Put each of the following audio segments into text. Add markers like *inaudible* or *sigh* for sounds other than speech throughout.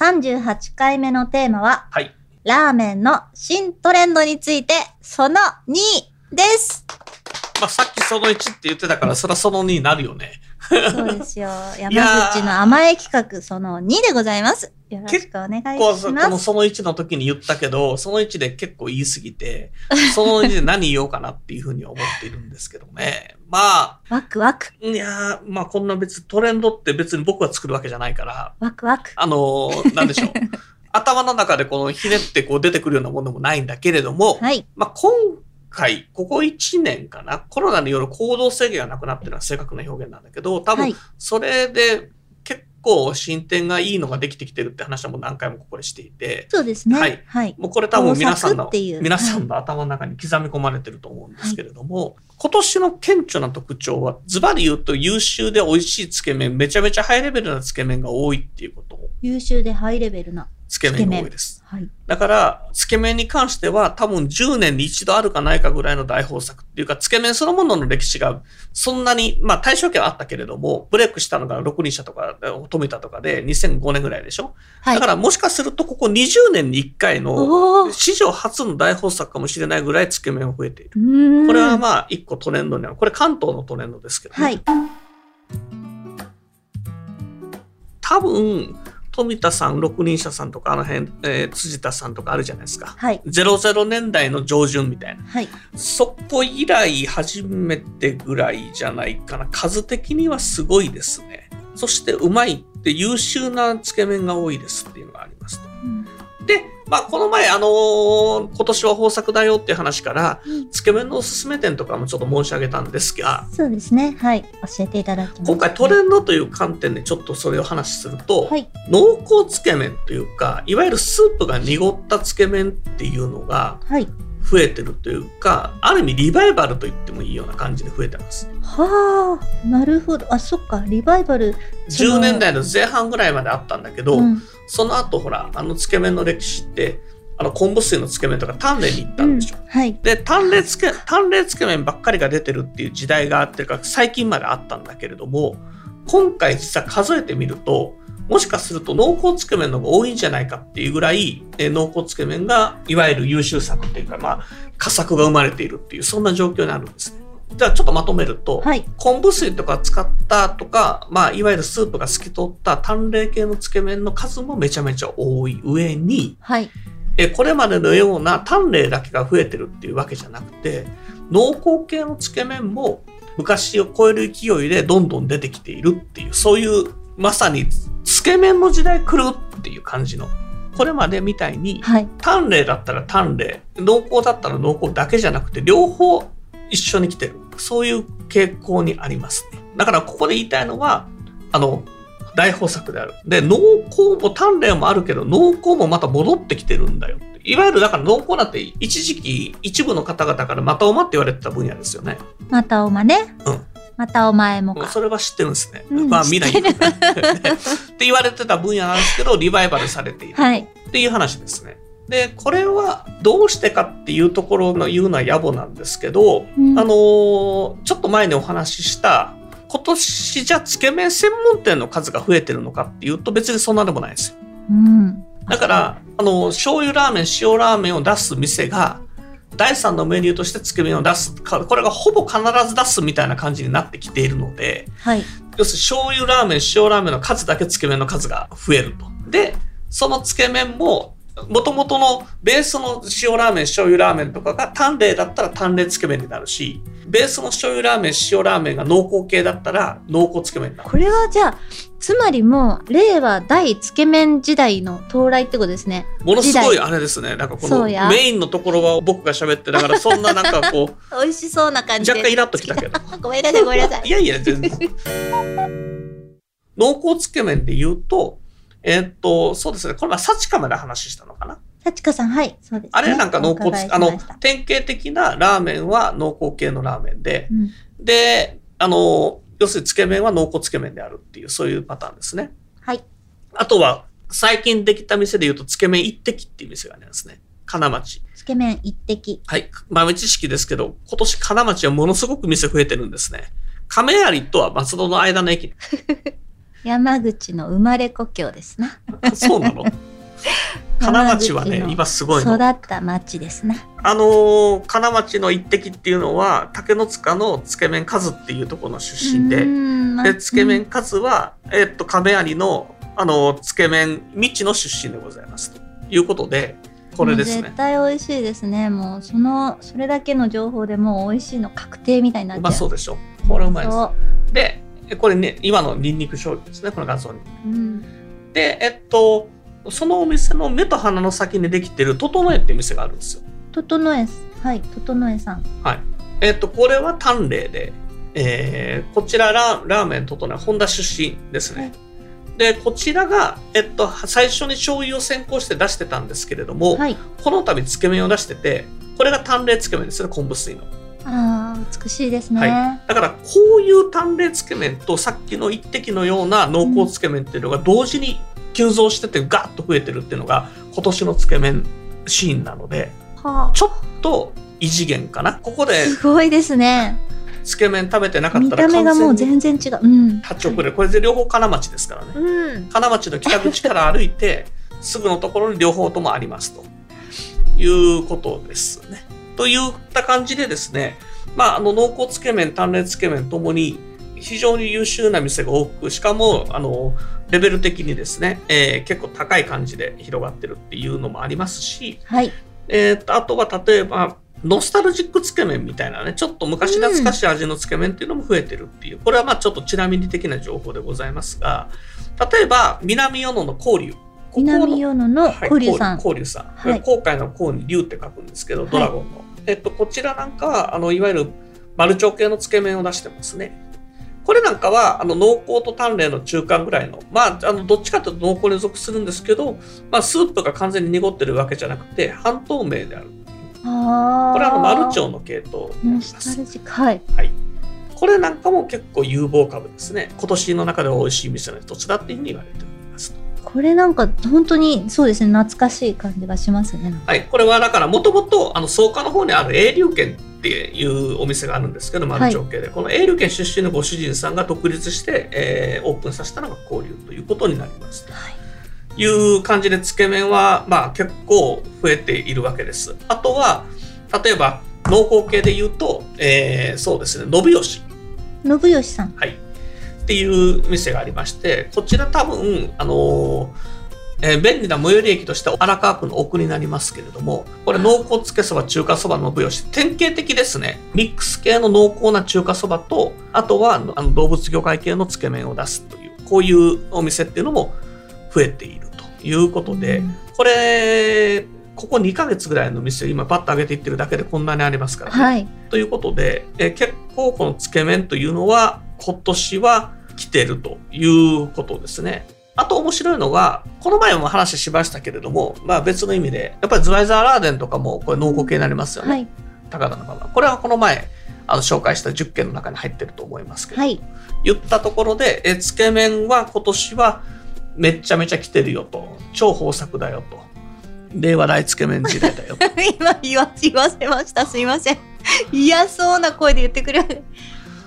38回目のテーマははい。ラーメンの新トレンドについてその2です。まあさっきその1って言ってたからそれはその2になるよねそうですよ。山口の甘え企画その2でございます。よろしくお願いします。このその1の時に言ったけどその1で結構言い過ぎてその2で何言おうかなっていうふうに思っているんですけどね *laughs* まあワクワク、いやーまあこんな別にトレンドって別に僕が作るわけじゃないからワクワク。あのーなんでしょう *laughs* 頭の中でこのひねってこう出てくるようなものもないんだけれども、はい。まあ、今回、ここ1年かな、コロナによる行動制限がなくなってるのは正確な表現なんだけど、多分はい、それで結構進展がいいのができてきてるって話はもう何回もここでしていて、そうですね。ははいい。もうこれ多分皆さん工の皆さんの頭の中に刻み込まれてると思うんですけれども、今年の顕著な特徴は、ズバリ言うと優秀で美味しいつけ麺、めちゃめちゃハイレベルなつけ麺が多いっていうことを、優秀でハイレベルな。つけ麺が多いです。はい。だから、つけ麺に関しては多分10年に一度あるかないかぐらいの大豊作っていうか、つけ麺そのものの歴史がそんなに、まあ大正期はあったけれども、ブレイクしたのが六輪社とか、富田とかで2005年ぐらいでしょ、はい。だからもしかするとここ20年に1回の史上初の大豊作かもしれないぐらいつけ麺が増えている。これはまあ一個トレンドになる。これ関東のトレンドですけどね。はい。多分、富田さん、六輪社さんとかあの辺、えー辻田さんとかあるじゃないですか。はい。00年代の上旬みたいな。はい。そこ以来初めてぐらいじゃないかな。数的にはすごいですね。そしてうまいって優秀なつけ麺が多いですっていうのがありますと。うんで、まあこの前あのー今年は豊作だよっていう話から、うんつけ麺のおすすめ店とかもちょっと申し上げたんですが、そうですね。はい。教えていただきます。今回トレンドという観点でちょっとそれを話しすると、はい。濃厚つけ麺というか、いわゆるスープが濁ったつけ麺っていうのがはい。増えてるというか、ある意味リバイバルと言ってもいいような感じで増えてます。はあ。なるほど。あ、そっか。リバイバル。その10年代の前半ぐらいまであったんだけど、うん。その後ほら、あのつけ麺の歴史って、あの昆布水のつけ麺とか丹冷に行ったんでしょ。うんはい。で、丹冷つけ、丹冷つけ麺ばっかりが出てるっていう時代があってるから、最近まであったんだけれども、今回実は数えてみると、もしかすると濃厚つけ麺の方が多いんじゃないかっていうぐらい、えー濃厚つけ麺がいわゆる優秀作っていうか、まあ、佳作が生まれているっていう、そんな状況になるんですね。じゃあちょっとまとめると、はい。昆布水とか使ったとか、まあ、いわゆるスープが透き通った淡麗系のつけ麺の数もめちゃめちゃ多い上に、はい。えこれまでのような淡麗だけが増えてるっていうわけじゃなくて、濃厚系のつけ麺も昔を超える勢いでどんどん出てきているっていう、そういうまさにつけ麺の時代来るっていう感じの、これまでみたいに、はい。淡麗だったら淡麗、濃厚だったら濃厚だけじゃなくて、両方一緒に来てる。そういう傾向にありますね。だからここで言いたいのは、あの、大豊作である。で、濃厚も淡麗もあるけど、濃厚もまた戻ってきてるんだよ。いわゆるだから濃厚なんて一時期一部の方々からまたおまって言われてた分野ですよね。またおまね？うんまたお前もか。それは知ってるんですね。うんまあみんな知ってる *laughs* って言われてた分野なんですけど、リバイバルされている。はい。っていう話ですね。で、これはどうしてかっていうところの言うのは野暮なんですけど、うんあのーちょっと前にお話しした、今年じゃつけ麺専門店の数が増えてるのかっていうと別にそんなでもないですよ。うん。だから、あの、醤油ラーメン、塩ラーメンを出す店が、第3のメニューとしてつけ麺を出すか、これがほぼ必ず出すみたいな感じになってきているので、はい。要するに醤油ラーメン、塩ラーメンの数だけつけ麺の数が増えると。で、そのつけ麺も、もともとのベースの塩ラーメン、醤油ラーメンとかが淡麗だったら淡麗つけ麺になるし、ベースの醤油ラーメン、塩ラーメンが濃厚系だったら濃厚つけ麺になる。これはじゃあ、つまりもう、令和大つけ麺時代の到来ってことですね。ものすごいあれですね。なんかこのメインのところは僕が喋って、だからそんななんかこう、*laughs* 美味しそうな感じで。若干イラッときたけど。ごめんなさい、ごめんなさい。いやいや、全然。*laughs* 濃厚つけ麺で言うと、えーっと、そうですね。これは幸かまで話したのかな？幸香さん、はい、そうです、ね。あれなんか濃厚、あの典型的なラーメンは濃厚系のラーメンで、うんで、あの、要するにつけ麺は濃厚つけ麺であるっていう、そういうパターンですね。はい。あとは、最近できた店で言うと、つけ麺一滴っていう店がありますね。金町。つけ麺一滴。はい。豆知識ですけど、今年金町はものすごく店増えてるんですね。亀有とは松戸の間の駅。*laughs* 山口の生まれ故郷ですね。*laughs* そうなの？*laughs* 金町はね今すごい育の。った町ですね。あのー金町の一滴っていうのは、竹の塚のつけ麺和っていうところの出身で、で、つけ麺カズは、えっと、亀有の、あの、つけ麺未知の出身でございます。ということで、これですね絶。対美味しいですね。もうそのそれだけの情報でもう美味しいの確定みたいになっうちゃう。まそうでしょ。これうまいです。そうで、これね、今のニンニク醤油ですね、この画像に。うん。で、えっと、そのお店の目と鼻の先にできてる、整えっていう店があるんですよ。整えはい整えさん。えっと、これは丹麗で、えーこちらララーメン整え、本田出身ですね。はいで、こちらが、えっと、最初に醤油を先行して出してたんですけれども、はい。この度つけ麺を出してて、これが淡麗つけ麺ですよね、昆布水の。ああ美しいですね。はだから、こういう淡麗つけ麺とさっきの一滴のような濃厚つけ麺っていうのが同時に急増しててガッと増えてるっていうのが今年のつけ麺シーンなので、はちょっと異次元かな？ここあ、ですごいですね。つけ麺食べてなかっ見たらた目がもう完全然違う。うん。立ち遅れる。これで両方金町ですからね。うん。金町の北口から歩いて、すぐのところに両方ともありますということですね。といった感じでですね、まあ、あの濃厚つけ麺、淡麗つけ麺ともに非常に優秀な店が多く、しかもあのレベル的にですね、えー結構高い感じで広がってるっていうのもありますし、はい。えーとあとは例えば、ノスタルジックつけ麺みたいなね、ちょっと昔懐かしい味のつけ麺っていうのも増えてるっていう、これはまあちょっとちなみに的な情報でございますが、例えば、南与野の交流。ここの南与野のはい古流さん。交流さん。はい航海の航に竜って書くんですけど、はいドラゴンの。えっと、こちらなんかは、あの、いわゆる丸腸系のつけ麺を出してますね。これなんかは、あの、濃厚と淡麗の中間ぐらいの、まあ、あの、どっちかというと濃厚に属するんですけど、まあ、スープが完全に濁ってるわけじゃなくて、半透明である。ああ。これはあの、丸腸の系統になノります。はい。はい。これなんかも結構有望株ですね。今年の中では美味しい店の一つだっていうふうに言われて。これなんか本当にそうですね懐かしい感じがしますね。はい。これはだから、もともと、あの、草加の方にある永流軒っていうお店があるんですけど、丸町系で、この永流軒出身のご主人さんが独立して、えーオープンさせたのが交流ということになります。はい。という感じで、つけ麺は、まあ、結構増えているわけです。あとは、例えば、濃厚系で言うと、えーそうですね、信義。信義さん。はい。っていう店がありまして、こちら多分、あのーえー便利な最寄り駅として荒川区の奥になりますけれども、これ濃厚つけそば、中華そばの部義、典型的ですね。ミックス系の濃厚な中華そばと、あとはあの動物魚介系のつけ麺を出すという、こういうお店っていうのも増えているということで、うんこれ、ここ2ヶ月ぐらいの店を今パッと上げていってるだけでこんなにありますからね。はい。ということで、えー結構このつけ麺というのは今年は来てるということですね。あと面白いのが、この前も話しましたけれども、まあ別の意味で、やっぱりズワイザーラーデンとかもこれ濃厚系になりますよね。はい。高田の馬場。これはこの前、あの紹介した10件の中に入ってると思いますけど、はい。言ったところで、えーつけ麺は今年はめっちゃめちゃ来てるよと。超豊作だよと。令和大つけ麺時代だよと。*laughs* 今言わ言わせました。すいません。嫌そうな声で言ってくれ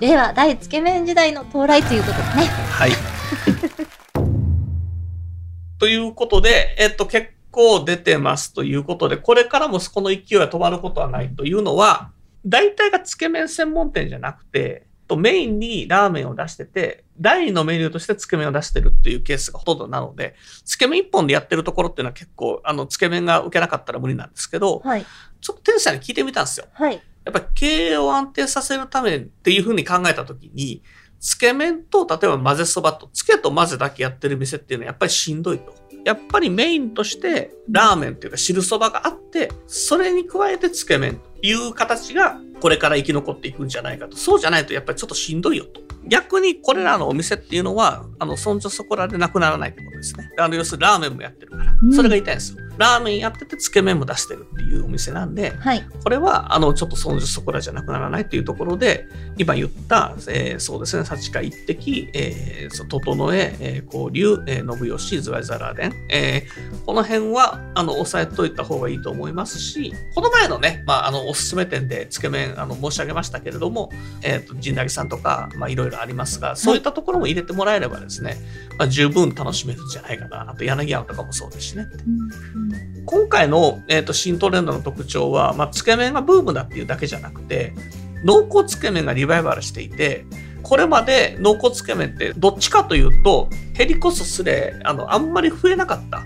る。では大つけ麺時代の到来ということですね。はい。*laughs* ということで、えっと、結構出てますということで、これからもこの勢いは止まることはないというのは、大体がつけ麺専門店じゃなくて、とメインにラーメンを出してて、第二のメニューとしてつけ麺を出してるっていうケースがほとんどなので、つけ麺一本でやってるところっていうのは結構、あの、つけ麺が受けなかったら無理なんですけど、はい。ちょっと店主さんに聞いてみたんですよ。はい。やっぱり経営を安定させるためっていうふうに考えたときに、つけ麺と例えば混ぜそばと、つけと混ぜだけやってる店っていうのはやっぱりしんどいと。やっぱりメインとしてラーメンっていうか汁そばがあって、それに加えてつけ麺という形がこれから生き残っていくんじゃないかと。そうじゃないとやっぱりちょっとしんどいよと逆にこれらのお店っていうのは、あの、そんじょそこらでなくならないってことですね。あの、要するにラーメンもやってるから。うんそれが言いたいんですよ。ラーメンやってて、つけ麺も出してるっていうお店なんで、はい。これは、あの、ちょっとそんじょそこらじゃなくならないっていうところで、今言った、えーそうですね、幸か一滴、えー、整え、えー、交流、えー、信義、ズワイザラーデン、えーこの辺は、あの、押さえといた方がいいと思いますし、この前のね、まあ、あの、おすすめ店でつけ麺、あの、申し上げましたけれども、えっ、と、陣内さんとか、まあ、いろいろありますが、そういったところも入れてもらえればですね、まあ、十分楽しめるんじゃないかな。あと、柳屋とかもそうですしね。今回の、えー、と新トレンドの特徴は、まあ、つけ麺がブームだっていうだけじゃなくて濃厚つけ麺がリバイバルしていてこれまで濃厚つけ麺ってどっちかというと減りこそすれあのあんまり増えなかった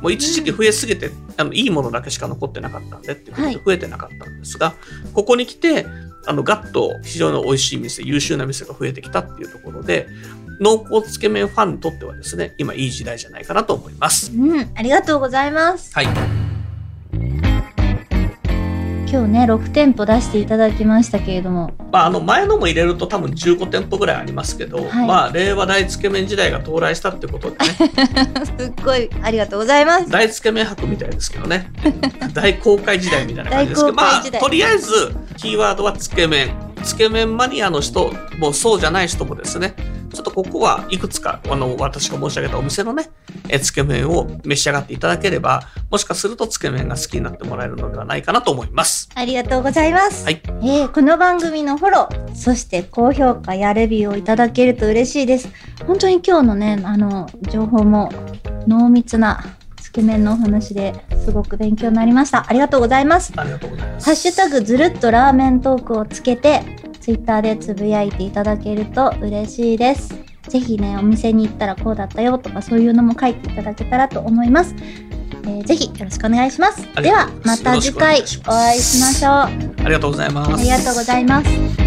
もう一時期増えすぎて、あのいいものだけしか残ってなかったんでっていうことではい増えてなかったんですが、ここに来てあのガッと非常に美味しい店優秀な店が増えてきたっていうところで濃厚つけ麺ファンにとってはですね今いい時代じゃないかなと思います。うん、ありがとうございます。はい。今日ね、6店舗出していただきましたけれども、まあ、あの前のも入れると多分15店舗ぐらいありますけど、はい。まあ令和大つけ麺時代が到来したってことでね。*laughs* すっごいありがとうございます。大つけ麺博みたいですけどね。*laughs* 大公開時代みたいな感じですけどまあとりあえずキーワードはつけ麺。つけ麺マニアの人もそうじゃない人もですねちょっとここはいくつかあの私が申し上げたお店のねえつけ麺を召し上がっていただければもしかするとつけ麺が好きになってもらえるのではないかなと思いますありがとうございます。はいえーこの番組のフォロー、そして高評価やレビューをいただけると嬉しいです。本当に今日のね、あの、情報も濃密なつけ麺のお話ですごく勉強になりました。ありがとうございます。ありがとうございますハッシュタグずるっとラーメントークをつけて、ツイッターでつぶやいていただけると嬉しいです。ぜひね、お店に行ったらこうだったよとかそういうのも書いていただけたらと思います。えーぜひよろしくお願いします。ありではますまた次回おお会いしましょう。ありがとうございますありがとうございます。